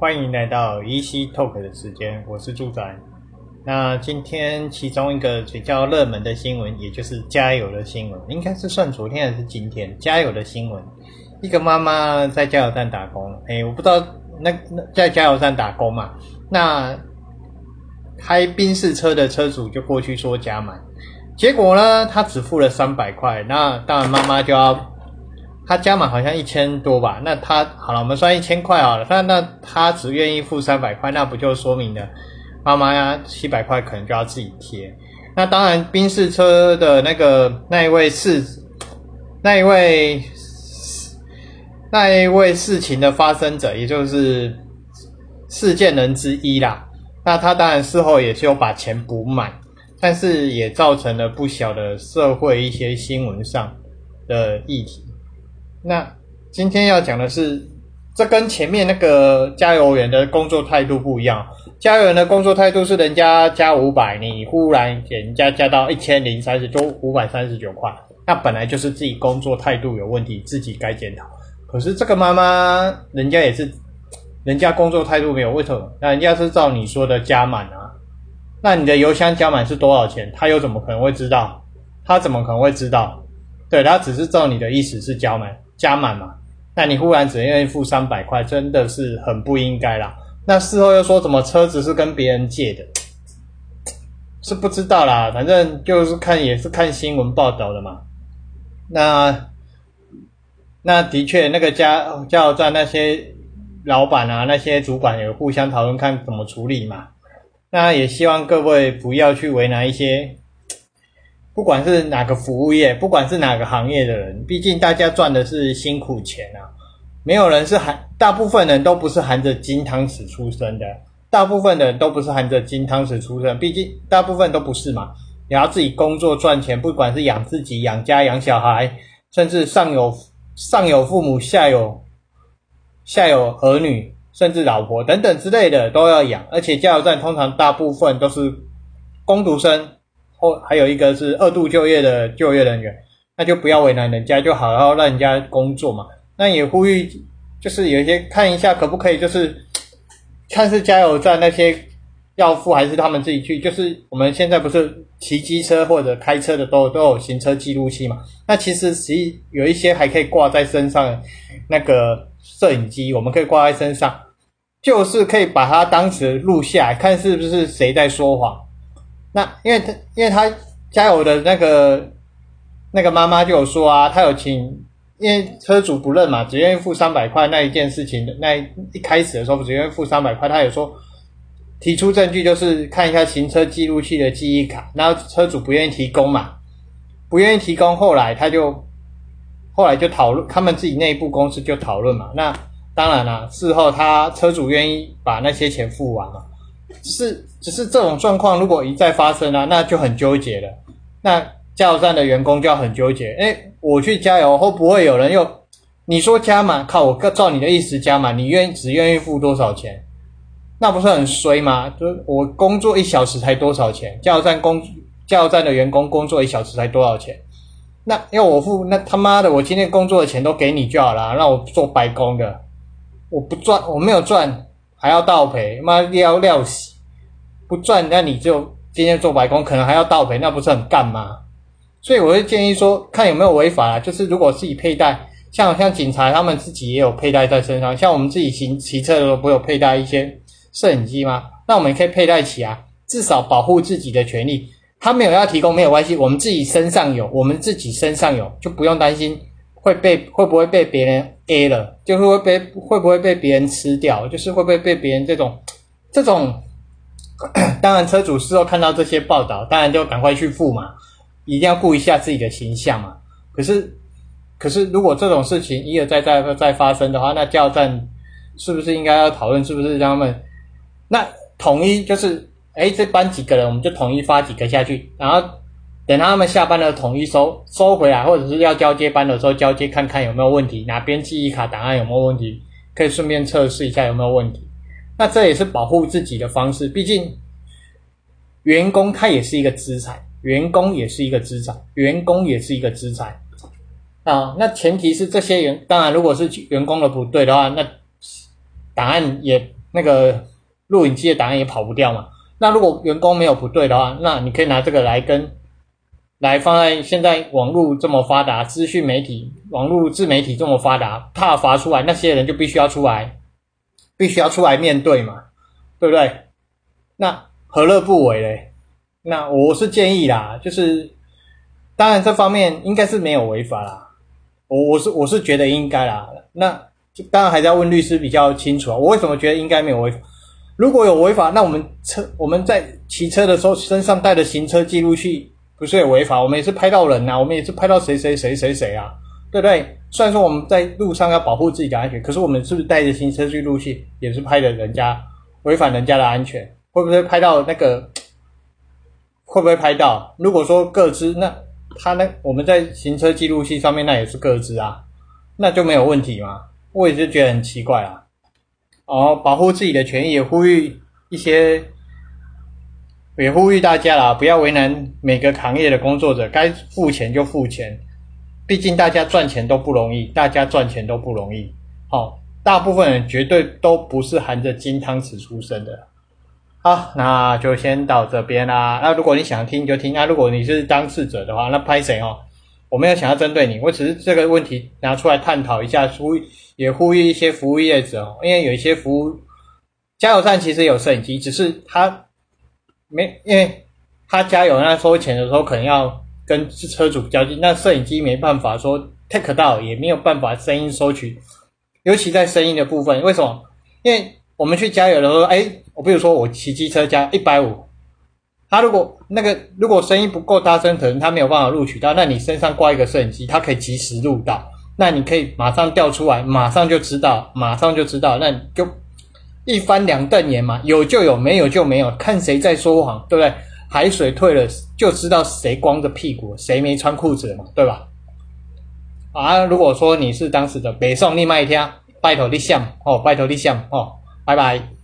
欢迎来到 EC Talk 的时间，我是朱仔。那今天其中一个比较热门的新闻，也就是加油的新闻，应该是算昨天还是今天？加油的新闻，一个妈妈在加油站打工，哎，我不知道那那在加油站打工嘛？那开宾士车的车主就过去说加满，结果呢，他只付了三百块，那当然妈妈就要。他加满好像一千多吧，那他好了，我们算一千块好了。那那他只愿意付三百块，那不就说明了妈妈呀七百块可能就要自己贴。那当然，宾士车的那个那一位事，那一位那一位事情的发生者，也就是事件人之一啦。那他当然事后也是有把钱补满，但是也造成了不小的社会一些新闻上的议题。那今天要讲的是，这跟前面那个加油员的工作态度不一样。加油员的工作态度是人家加五百，你忽然给人家加到一千零三十，就五百三十九块，那本来就是自己工作态度有问题，自己该检讨。可是这个妈妈，人家也是，人家工作态度没有，为什么？那人家是照你说的加满啊？那你的油箱加满是多少钱？他又怎么可能会知道？他怎么可能会知道？对他只是照你的意思是加满。加满嘛？那你忽然只愿意付三百块，真的是很不应该啦。那事后又说什么车子是跟别人借的，是不知道啦。反正就是看也是看新闻报道的嘛。那那的确，那个加加油站那些老板啊，那些主管也互相讨论看怎么处理嘛。那也希望各位不要去为难一些。不管是哪个服务业，不管是哪个行业的人，毕竟大家赚的是辛苦钱啊。没有人是含，大部分人都不是含着金汤匙出生的，大部分的人都不是含着金汤匙出生。毕竟大部分都不是嘛，也要自己工作赚钱，不管是养自己、养家、养小孩，甚至上有上有父母，下有下有儿女，甚至老婆等等之类的都要养。而且加油站通常大部分都是工读生。或还有一个是二度就业的就业人员，那就不要为难人家，就好好让人家工作嘛。那也呼吁，就是有一些看一下可不可以，就是看是加油站那些要付还是他们自己去。就是我们现在不是骑机车或者开车的都都有行车记录器嘛？那其实实有一些还可以挂在身上，那个摄影机我们可以挂在身上，就是可以把它当时录下来，看是不是谁在说谎。那因为他因为他加油的那个那个妈妈就有说啊，他有请，因为车主不认嘛，只愿意付三百块那一件事情的那一开始的时候只愿意付三百块，他有说提出证据就是看一下行车记录器的记忆卡，然后车主不愿意提供嘛，不愿意提供，后来他就后来就讨论，他们自己内部公司就讨论嘛，那当然了，事后他车主愿意把那些钱付完嘛。是，只是这种状况如果一再发生啊，那就很纠结了。那加油站的员工就要很纠结。哎，我去加油，会不会有人又你说加满，靠我照你的意思加满，你愿只愿意付多少钱？那不是很衰吗？就我工作一小时才多少钱？加油站工加油站的员工工作一小时才多少钱？那要我付，那他妈的，我今天工作的钱都给你就好了，让我做白工的，我不赚，我没有赚。还要倒赔，妈料料死，不赚，那你就今天做白工，可能还要倒赔，那不是很干吗？所以我会建议说，看有没有违法啊。就是如果自己佩戴，像像警察他们自己也有佩戴在身上，像我们自己行骑车的时候，不有佩戴一些摄影机吗？那我们可以佩戴起啊，至少保护自己的权利。他没有要提供没有关系，我们自己身上有，我们自己身上有，就不用担心。会被会不会被别人 A 了？就会被会不会被别人吃掉？就是会不会被别人这种 这种？当然，车主事后看到这些报道，当然就赶快去付嘛，一定要顾一下自己的形象嘛。可是可是，如果这种事情一而再再再发生的话，那加油站是不是应该要讨论？是不是让他们那统一就是，哎，这班几个人，我们就统一发几个下去，然后。等他们下班了，统一收收回来，或者是要交接班的时候交接，看看有没有问题，哪边记忆卡档案有没有问题，可以顺便测试一下有没有问题。那这也是保护自己的方式，毕竟员工他也是一个资产，员工也是一个资产，员工也是一个资产啊。那前提是这些员，当然如果是员工的不对的话，那档案也那个录影机的档案也跑不掉嘛。那如果员工没有不对的话，那你可以拿这个来跟来放在现在网络这么发达，资讯媒体、网络自媒体这么发达，怕罚出来，那些人就必须要出来，必须要出来面对嘛，对不对？那何乐不为嘞？那我是建议啦，就是当然这方面应该是没有违法啦，我我是我是觉得应该啦。那当然还是要问律师比较清楚啊。我为什么觉得应该没有违法？如果有违法，那我们车我们在骑车的时候身上带的行车记录器不是也违法？我们也是拍到人呐，我们也是拍到谁谁谁谁谁啊，对不对？虽然说我们在路上要保护自己的安全，可是我们是不是带着行车记录器也是拍的人家违反人家的安全？会不会拍到那个？会不会拍到？如果说各自，那他那我们在行车记录器上面那也是各自啊，那就没有问题吗？我也是觉得很奇怪啊。哦，保护自己的权益，呼吁一些，也呼吁大家啦，不要为难每个行业的工作者，该付钱就付钱，毕竟大家赚钱都不容易，大家赚钱都不容易。好，大部分人绝对都不是含着金汤匙出生的。好，那就先到这边啦。那如果你想听就听，那如果你是当事者的话，那拍谁哦？我没有想要针对你，我只是这个问题拿出来探讨一下，呼也呼吁一些服务业者哦，因为有一些服务加油站其实有摄影机，只是它没，因为他加油那收钱的时候可能要跟车主交接，那摄影机没办法说 take 到，也没有办法声音收取，尤其在声音的部分，为什么？因为我们去加油的时候，哎，我比如说我骑机车加一百五，他如果那个如果声音不够大声，可能他没有办法录取到。那你身上挂一个摄影机，它可以及时录到，那你可以马上调出来，马上就知道，马上就知道，那你就一翻两瞪眼嘛，有就有，没有就没有，看谁在说谎，对不对？海水退了就知道谁光着屁股，谁没穿裤子嘛，对吧？啊，如果说你是当时的北宋另外一天，拜托你想哦，拜托你想哦。拜拜。